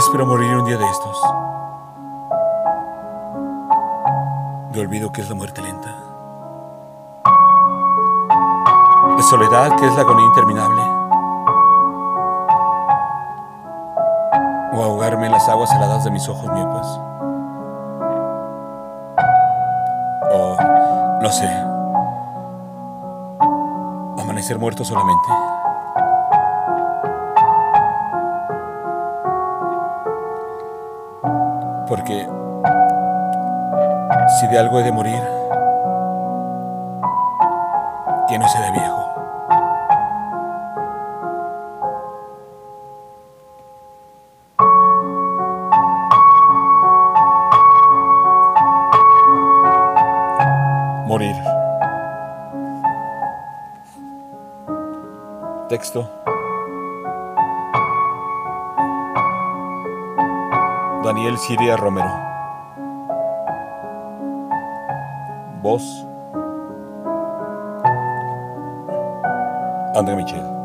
Espero morir un día de estos. De olvido que es la muerte lenta. De soledad que es la agonía interminable. O ahogarme en las aguas heladas de mis ojos miopas. O, no sé, amanecer muerto solamente. Porque si de algo he de morir, no sea de viejo. Morir. Texto. Daniel Siria Romero. Voz. André Michel.